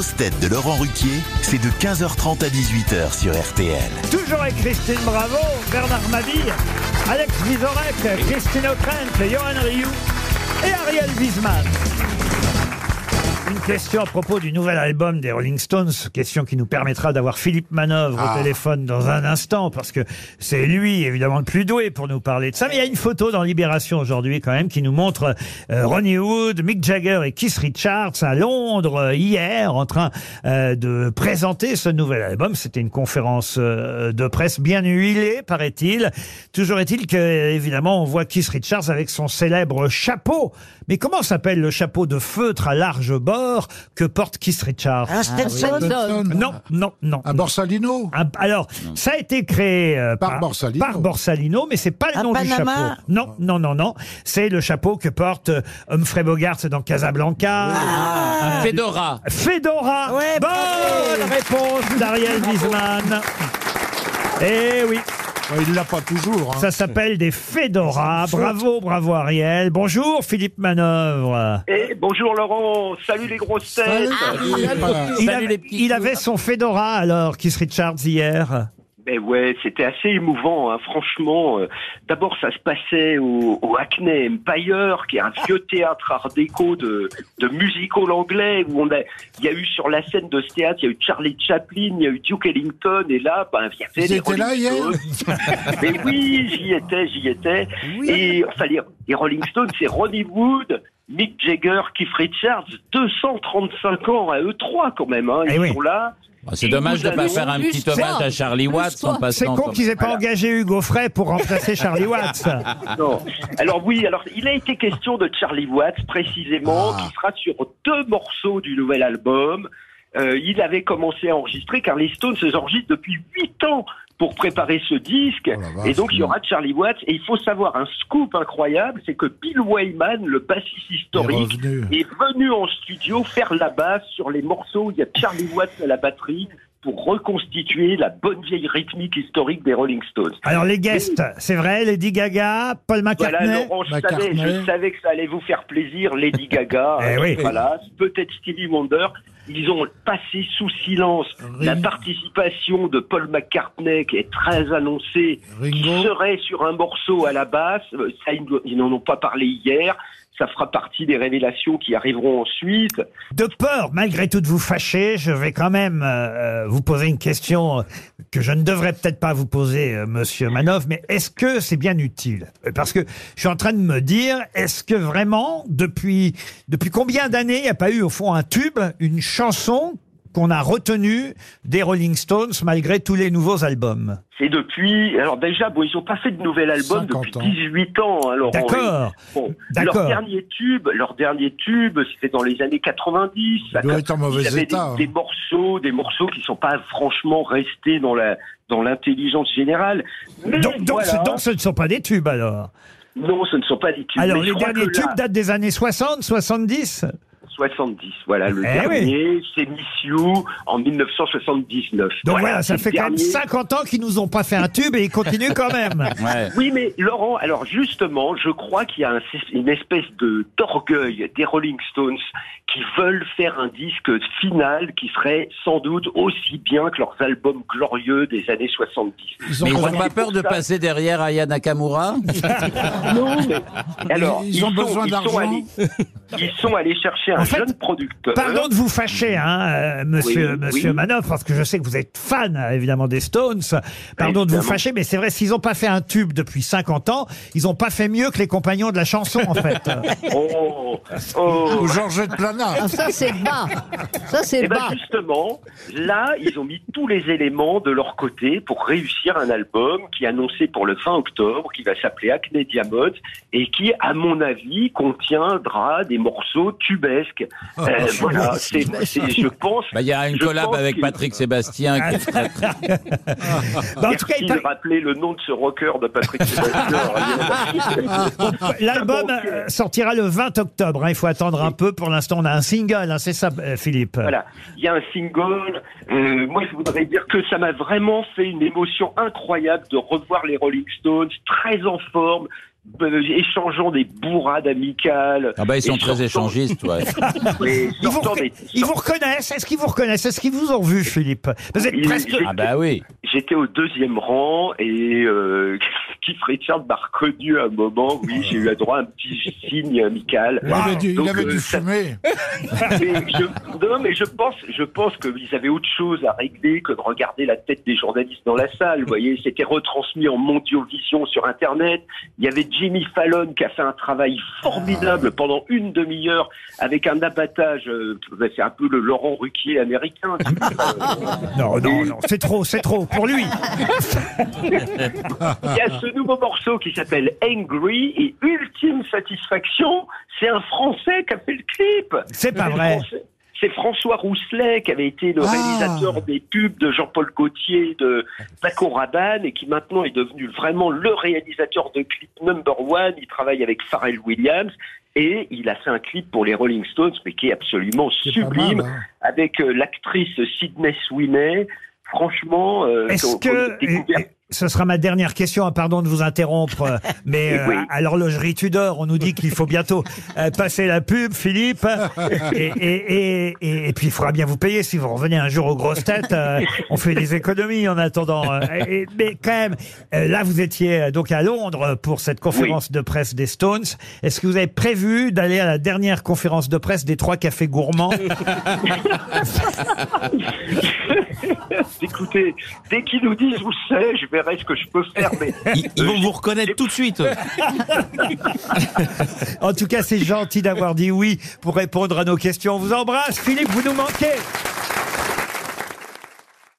grosses têtes de Laurent Ruquier, c'est de 15h30 à 18h sur RTL. Toujours avec Christine Bravo, Bernard Mabille, Alex Vizorek, Christine O'Krent, Johan Rioux et Ariel Wiesman. Une question à propos du nouvel album des Rolling Stones, question qui nous permettra d'avoir Philippe Manœuvre au téléphone dans un instant, parce que c'est lui, évidemment, le plus doué pour nous parler de ça. Mais il y a une photo dans Libération aujourd'hui, quand même, qui nous montre euh, Ronnie Wood, Mick Jagger et Keith Richards à Londres euh, hier, en train euh, de présenter ce nouvel album. C'était une conférence de presse bien huilée, paraît-il. Toujours est-il que, évidemment, on voit Keith Richards avec son célèbre chapeau. Mais comment s'appelle le chapeau de feutre à large bord que porte Keith Richards Un Stetson. Non, non, non. Un Borsalino Un- alors, ça a été créé euh, Par Borsalino. par Borsalino, mais c'est pas le Un nom du Panama chapeau. Non, non, non, non. C'est le chapeau que porte euh, Humphrey Bogart dans Casablanca. Un Fedora. Fedora. Ouais, Bonne réponse d'Ariel Wiesman. Eh oui, Il l'a pas toujours. hein. ça s'appelle des Fedora. Bravo, bravo Ariel. Bonjour Philippe Manœuvre. Eh, bonjour Laurent, salut les grosses têtes. Voilà. Il, Salut avait, les petits il avait son Fedora alors, Keith Richards hier. Mais ouais, c'était assez émouvant, hein, franchement. euh, D'abord, ça se passait au, au Hackney Empire, qui est un vieux théâtre art déco de, de musical anglais, où on a, il y a eu sur la scène de ce théâtre, il y a eu Charlie Chaplin, il y a eu Duke Ellington, et là, ben, il y avait les là Rolling hier Stones. Mais oui, j'y étais, j'y étais. Et enfin, les, les Rolling Stones, c'est Ronnie Wood, Mick Jagger, Keith Richards, 235 ans à eux trois quand même. Hein, Eh ils oui. sont là. Ah, C'est dommage de nous pas faire un petit toi. hommage à Charlie Watts en C'est passant. con qu'ils aient pas Voilà. engagé Hugo Frey pour remplacer Charlie Watts. Non. Alors oui, alors il a été question de Charlie Watts précisément, Ah. qui sera sur deux morceaux du nouvel album. Euh, il avait commencé à enregistrer car les Stones se enregistrent depuis huit ans pour préparer ce disque. Oh et donc il y aura Charlie Watts. Et il faut savoir un scoop incroyable, c'est que Bill Wyman, le bassiste historique, est venu en studio faire la basse sur les morceaux où il y a Charlie Watts à la batterie pour reconstituer la bonne vieille rythmique historique des Rolling Stones. Alors les guests, c'est vrai, Lady Gaga, Paul Voilà, McCartney. Laurent, je McCartney. savais, je savais que ça allait vous faire plaisir, Lady Gaga, Eh euh, oui. voilà, peut-être Stevie Wonder. Ils ont passé sous silence la participation de Paul McCartney, qui est très annoncé, qui serait sur un morceau à la basse. Euh, Ça, ils n'en ont pas parlé hier. Ça fera partie des révélations qui arriveront ensuite. De peur, malgré tout, de vous fâcher, je vais quand même euh, vous poser une question que je ne devrais peut-être pas vous poser, euh, Monsieur Manoff, mais est-ce que c'est bien utile? Parce que je suis en train de me dire, est-ce que vraiment, depuis depuis combien d'années, il n'y a pas eu au fond un tube, une chanson qu'on a retenue des Rolling Stones malgré tous les nouveaux albums C'est depuis. Alors déjà, bon, ils n'ont pas fait de nouvel album 50 depuis ans. 18 ans. hein, Laurent. D'accord. Bon, leur dernier tube, leur dernier tube, c'était dans les années 90. Il doit être en mauvais Il y avait état, Des, hein. des morceaux, des morceaux qui sont pas franchement restés dans la dans l'intelligence générale. Mais donc, donc, voilà. ce, donc ce ne sont pas des tubes alors non, ce ne sont pas des tubes. Alors les derniers là, tubes datent des années 60, 70 70. Voilà, le Eh dernier, c'est Miss You en 1979. Donc voilà, ça fait quand même dernier. 50 ans qu'ils nous ont pas fait un tube et ils continuent quand même. Ouais. Oui, mais Laurent, alors justement, je crois qu'il y a un- une espèce de d'orgueil des Rolling Stones qui veulent faire un disque final qui serait sans doute aussi bien que leurs albums glorieux des années 70. Ils ont Mais ils n'ont pas peur de passer derrière Aya Nakamura Non, mais alors Ils ont besoin d'argent. Ils sont allés chercher un En fait, jeune producteur. Pardon de vous fâcher, hein, euh, monsieur, Oui, monsieur oui. Manoff, parce que je sais que vous êtes fan, euh, évidemment, des Stones. Pardon de vous Évidemment. fâcher, mais c'est vrai, s'ils n'ont pas fait un tube depuis 50 ans, ils n'ont pas fait mieux que les compagnons de la chanson, en fait. Oh, oh. Ou Georgette Plana. Ah, ça, c'est bas. Ça, c'est Et ben bas. justement, là, ils ont mis tous les éléments de leur côté pour réussir un album qui est annoncé pour le 20 octobre, qui va s'appeler Acne Diamond, et qui, à mon avis, contiendra des morceaux tubesques. Ah, Euh, voilà, c'est, c'est- je pense. Bah, Il y a une collab avec qu'il- Patrick Sébastien. Qui est très, très- Bah, en tout cas, il de paraît- rappeler le nom de ce rocker de Patrick Sébastien. l'album Donc, euh, sortira le 20 octobre. hein, il faut attendre un peu. Pour l'instant, on a un single, hein, c'est ça, euh, Philippe? Voilà, il y a un single. Euh, moi, je voudrais dire que ça m'a vraiment fait une émotion incroyable de revoir les Rolling Stones très en forme, euh, échangeant des bourrades amicales. Ah bah ils sont très sortant- échangistes, ouais. Ils vous, des- ils vous reconnaissent Est-ce qu'ils vous reconnaissent Est-ce qu'ils vous ont vu, Philippe? Vous êtes presque... Ah bah oui. J'étais au deuxième rang et euh, Keith Richards m'a reconnu à un moment. Oui, j'ai eu le droit à un petit signe amical. Il avait dû, il Donc, avait euh, dû ça- fumer. mais je, non, mais je pense, je pense qu'ils avaient autre chose à régler que de regarder la tête des journalistes dans la salle. Vous voyez, c'était retransmis en mondiovision sur Internet. Il y avait Jimmy Fallon qui a fait un travail formidable pendant une demi-heure avec un abattage. euh, c'est un peu le Laurent Ruquier américain. Non, non, non, c'est trop, c'est trop pour lui. Il y a ce nouveau morceau qui s'appelle Angry et ultime satisfaction, c'est un Français qui a fait le clip. C'est pas vrai. Français. C'est François Rousselet qui avait été le Ah. réalisateur des pubs de Jean-Paul Gaultier, de Paco Rabanne et qui maintenant est devenu vraiment le réalisateur de clip number one. Il travaille avec Pharrell Williams et il a fait un clip pour les Rolling Stones mais qui est absolument sublime mal, hein. avec euh, l'actrice Sydney Sweeney. Franchement, euh, Est-ce que... ce sera ma dernière question, hein, pardon de vous interrompre, euh, mais euh, à l'horlogerie Tudor, on nous dit qu'il faut bientôt euh, passer la pub, Philippe, et, et, et, et, et puis il faudra bien vous payer si vous revenez un jour aux grosses têtes. euh, on fait des économies en attendant. euh, et- mais quand même, euh, là vous étiez euh, donc à Londres pour cette conférence de presse des Stones. Est-ce que vous avez prévu d'aller à la dernière conférence de presse des trois cafés gourmands Écoutez, dès qu'ils nous disent où c'est, je verrai ce que je peux faire. Mais Ils, ils vont vous reconnaître tout de suite. En tout cas, c'est gentil d'avoir dit oui pour répondre à nos questions. On vous embrasse, Philippe, vous nous manquez.